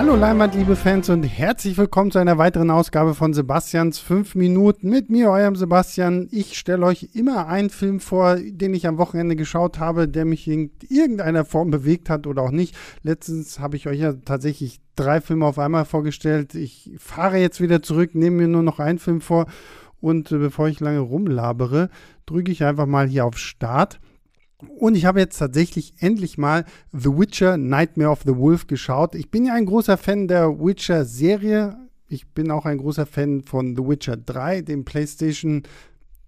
Hallo Leinwand, liebe Fans und herzlich willkommen zu einer weiteren Ausgabe von Sebastians 5 Minuten mit mir, eurem Sebastian. Ich stelle euch immer einen Film vor, den ich am Wochenende geschaut habe, der mich in irgendeiner Form bewegt hat oder auch nicht. Letztens habe ich euch ja tatsächlich drei Filme auf einmal vorgestellt. Ich fahre jetzt wieder zurück, nehme mir nur noch einen Film vor und äh, bevor ich lange rumlabere, drücke ich einfach mal hier auf Start. Und ich habe jetzt tatsächlich endlich mal The Witcher Nightmare of the Wolf geschaut. Ich bin ja ein großer Fan der Witcher-Serie. Ich bin auch ein großer Fan von The Witcher 3, dem PlayStation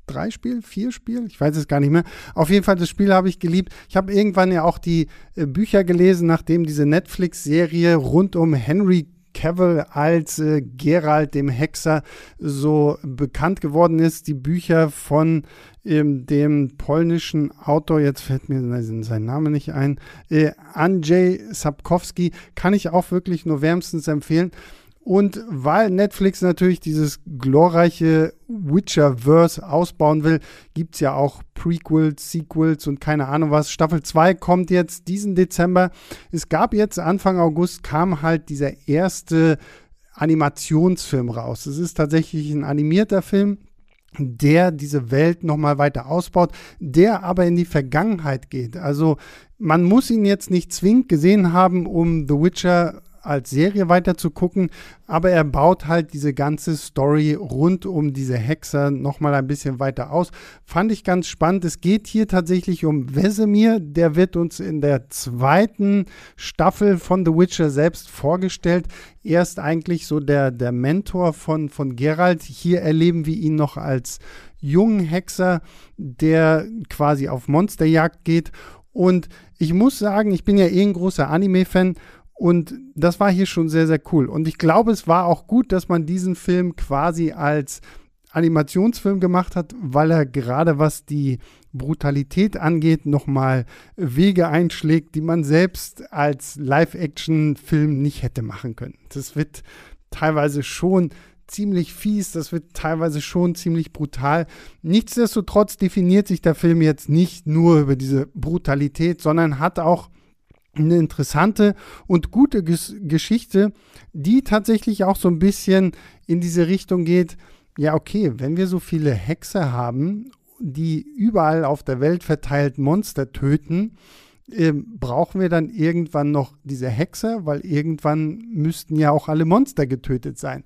3 Spiel, 4 Spiel, ich weiß es gar nicht mehr. Auf jeden Fall, das Spiel habe ich geliebt. Ich habe irgendwann ja auch die äh, Bücher gelesen, nachdem diese Netflix-Serie rund um Henry Cavill als äh, Geralt dem Hexer so bekannt geworden ist. Die Bücher von ähm, dem polnischen Autor, jetzt fällt mir sein Name nicht ein, äh, Andrzej Sapkowski, kann ich auch wirklich nur wärmstens empfehlen. Und weil Netflix natürlich dieses glorreiche Witcher-Verse ausbauen will, gibt es ja auch Prequels, Sequels und keine Ahnung was. Staffel 2 kommt jetzt diesen Dezember. Es gab jetzt Anfang August kam halt dieser erste Animationsfilm raus. Es ist tatsächlich ein animierter Film, der diese Welt nochmal weiter ausbaut, der aber in die Vergangenheit geht. Also man muss ihn jetzt nicht zwingend gesehen haben, um The Witcher als Serie weiter zu gucken, aber er baut halt diese ganze Story rund um diese Hexer nochmal ein bisschen weiter aus. Fand ich ganz spannend. Es geht hier tatsächlich um Wesemir, der wird uns in der zweiten Staffel von The Witcher selbst vorgestellt. Er ist eigentlich so der, der Mentor von, von Geralt. Hier erleben wir ihn noch als jungen Hexer, der quasi auf Monsterjagd geht. Und ich muss sagen, ich bin ja eh ein großer Anime-Fan und das war hier schon sehr, sehr cool. Und ich glaube, es war auch gut, dass man diesen Film quasi als Animationsfilm gemacht hat, weil er gerade was die Brutalität angeht, nochmal Wege einschlägt, die man selbst als Live-Action-Film nicht hätte machen können. Das wird teilweise schon ziemlich fies, das wird teilweise schon ziemlich brutal. Nichtsdestotrotz definiert sich der Film jetzt nicht nur über diese Brutalität, sondern hat auch eine interessante und gute Ges Geschichte, die tatsächlich auch so ein bisschen in diese Richtung geht, ja, okay, wenn wir so viele Hexer haben, die überall auf der Welt verteilt Monster töten, äh, brauchen wir dann irgendwann noch diese Hexer, weil irgendwann müssten ja auch alle Monster getötet sein.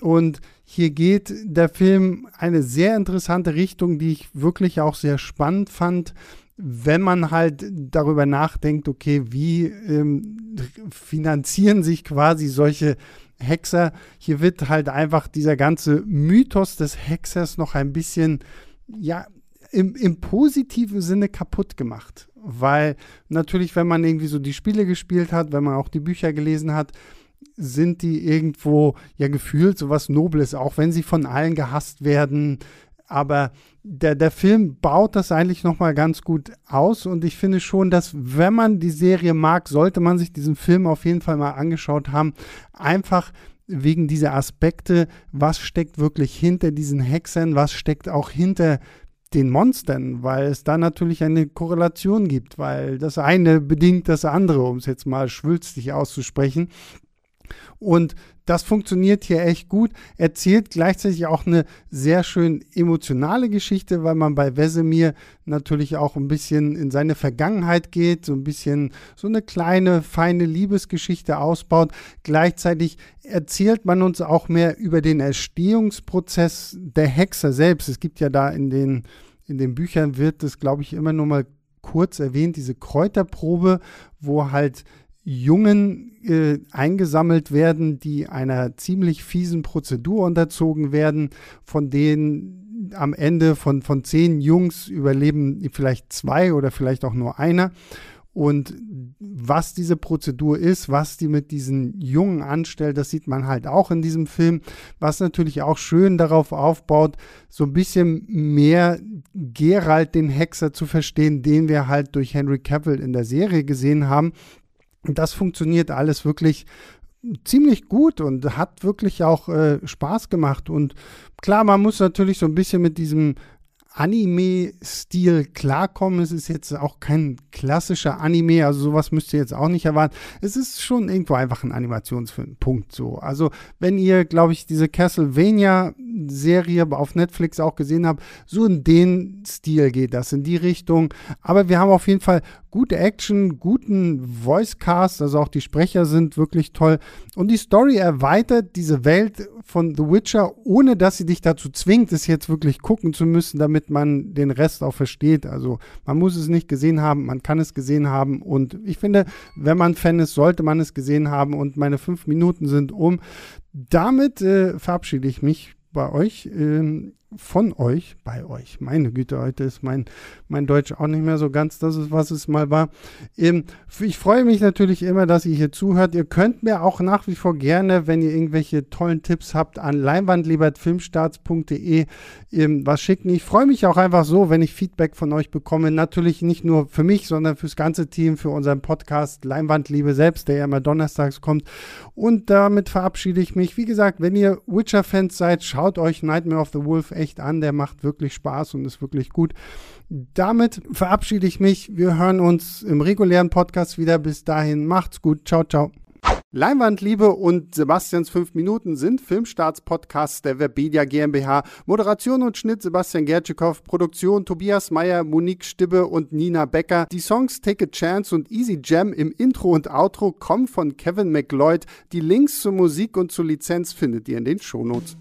Und hier geht der Film eine sehr interessante Richtung, die ich wirklich auch sehr spannend fand wenn man halt darüber nachdenkt, okay, wie ähm, finanzieren sich quasi solche Hexer, hier wird halt einfach dieser ganze Mythos des Hexers noch ein bisschen, ja, im, im positiven Sinne kaputt gemacht. Weil natürlich, wenn man irgendwie so die Spiele gespielt hat, wenn man auch die Bücher gelesen hat, sind die irgendwo ja gefühlt so was Nobles, auch wenn sie von allen gehasst werden. Aber der, der Film baut das eigentlich nochmal ganz gut aus und ich finde schon, dass wenn man die Serie mag, sollte man sich diesen Film auf jeden Fall mal angeschaut haben. Einfach wegen dieser Aspekte, was steckt wirklich hinter diesen Hexern, was steckt auch hinter den Monstern, weil es da natürlich eine Korrelation gibt, weil das eine bedingt das andere, um es jetzt mal schwülstig auszusprechen. Und das funktioniert hier echt gut. Erzählt gleichzeitig auch eine sehr schön emotionale Geschichte, weil man bei Wesemir natürlich auch ein bisschen in seine Vergangenheit geht, so ein bisschen so eine kleine, feine Liebesgeschichte ausbaut. Gleichzeitig erzählt man uns auch mehr über den Erstehungsprozess der Hexer selbst. Es gibt ja da in den, in den Büchern wird es, glaube ich, immer nur mal kurz erwähnt, diese Kräuterprobe, wo halt Jungen äh, eingesammelt werden, die einer ziemlich fiesen Prozedur unterzogen werden, von denen am Ende von, von zehn Jungs überleben vielleicht zwei oder vielleicht auch nur einer. Und was diese Prozedur ist, was die mit diesen Jungen anstellt, das sieht man halt auch in diesem Film, was natürlich auch schön darauf aufbaut, so ein bisschen mehr Gerald den Hexer zu verstehen, den wir halt durch Henry Cavill in der Serie gesehen haben. Das funktioniert alles wirklich ziemlich gut und hat wirklich auch äh, Spaß gemacht. Und klar, man muss natürlich so ein bisschen mit diesem Anime-Stil klarkommen. Es ist jetzt auch kein klassischer Anime, also sowas müsst ihr jetzt auch nicht erwarten. Es ist schon irgendwo einfach ein Animationsfilm. Punkt so. Also, wenn ihr, glaube ich, diese Castlevania-Serie auf Netflix auch gesehen habt, so in den Stil geht das, in die Richtung. Aber wir haben auf jeden Fall gute Action, guten Voicecast, also auch die Sprecher sind wirklich toll. Und die Story erweitert diese Welt von The Witcher, ohne dass sie dich dazu zwingt, es jetzt wirklich gucken zu müssen, damit man den Rest auch versteht. Also man muss es nicht gesehen haben, man kann es gesehen haben. Und ich finde, wenn man Fan ist, sollte man es gesehen haben. Und meine fünf Minuten sind um. Damit äh, verabschiede ich mich bei euch. Ähm, von euch, bei euch. Meine Güte, heute ist mein, mein Deutsch auch nicht mehr so ganz das ist, was es mal war. Ähm, ich freue mich natürlich immer, dass ihr hier zuhört. Ihr könnt mir auch nach wie vor gerne, wenn ihr irgendwelche tollen Tipps habt, an leinwandliebertfilmstarts.de ähm, was schicken. Ich freue mich auch einfach so, wenn ich Feedback von euch bekomme. Natürlich nicht nur für mich, sondern fürs ganze Team, für unseren Podcast Leinwandliebe selbst, der ja immer donnerstags kommt. Und damit verabschiede ich mich. Wie gesagt, wenn ihr Witcher-Fans seid, schaut euch Nightmare of the Wolf echt an. Der macht wirklich Spaß und ist wirklich gut. Damit verabschiede ich mich. Wir hören uns im regulären Podcast wieder. Bis dahin, macht's gut. Ciao, ciao. Leinwandliebe und Sebastians 5 Minuten sind Filmstarts-Podcasts der Webedia GmbH. Moderation und Schnitt Sebastian Gertschikow, Produktion Tobias Meyer, Monique Stibbe und Nina Becker. Die Songs Take a Chance und Easy Jam im Intro und Outro kommen von Kevin McLeod. Die Links zur Musik und zur Lizenz findet ihr in den Shownotes.